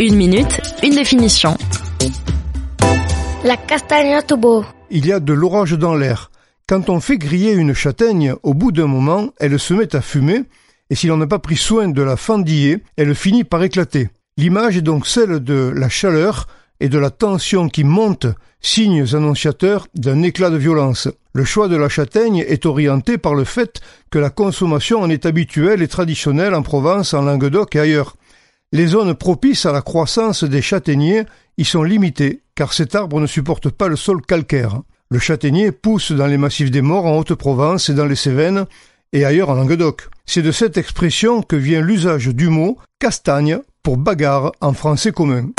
Une minute, une définition. La castagna tubo. Il y a de l'orage dans l'air. Quand on fait griller une châtaigne, au bout d'un moment, elle se met à fumer, et si l'on n'a pas pris soin de la fendiller, elle finit par éclater. L'image est donc celle de la chaleur et de la tension qui monte, signes annonciateurs d'un éclat de violence. Le choix de la châtaigne est orienté par le fait que la consommation en est habituelle et traditionnelle en Provence, en Languedoc et ailleurs. Les zones propices à la croissance des châtaigniers y sont limitées, car cet arbre ne supporte pas le sol calcaire. Le châtaignier pousse dans les massifs des Morts en Haute-Provence et dans les Cévennes, et ailleurs en Languedoc. C'est de cette expression que vient l'usage du mot castagne pour bagarre en français commun.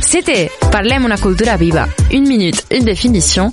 C'était Parlem una cultura viva, une minute, une définition,